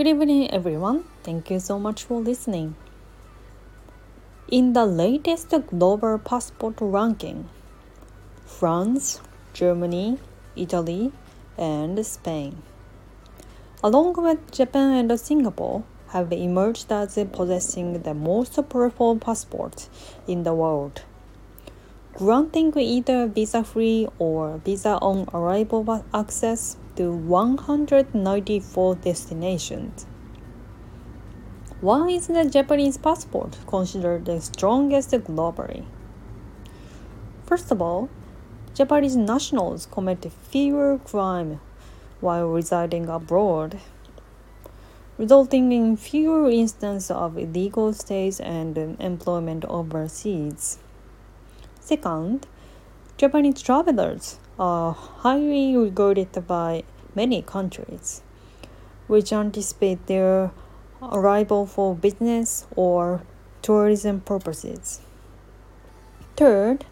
Good evening, everyone. Thank you so much for listening. In the latest global passport ranking, France, Germany, Italy, and Spain, along with Japan and Singapore, have emerged as possessing the most powerful passports in the world, granting either visa free or visa on arrival access to 194 destinations. Why is the Japanese passport considered the strongest globally? First of all, Japanese nationals commit fewer crime while residing abroad resulting in fewer instances of illegal stays and employment overseas. Second, Japanese travelers are highly regarded by many countries, which anticipate their arrival for business or tourism purposes. Third,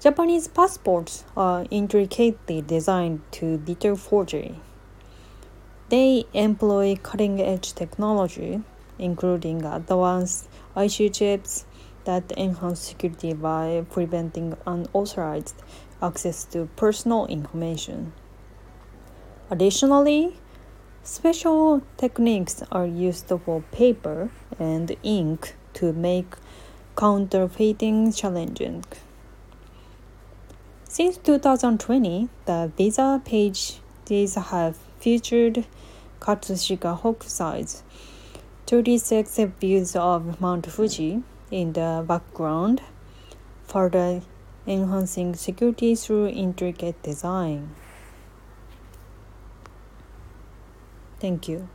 Japanese passports are intricately designed to deter forgery. They employ cutting edge technology, including advanced IC chips that enhance security by preventing unauthorized access to personal information. Additionally, special techniques are used for paper and ink to make counterfeiting challenging. Since 2020, the Visa pages have featured Katsushika Hokusai's 36 views of Mount Fuji in the background, further enhancing security through intricate design. Thank you.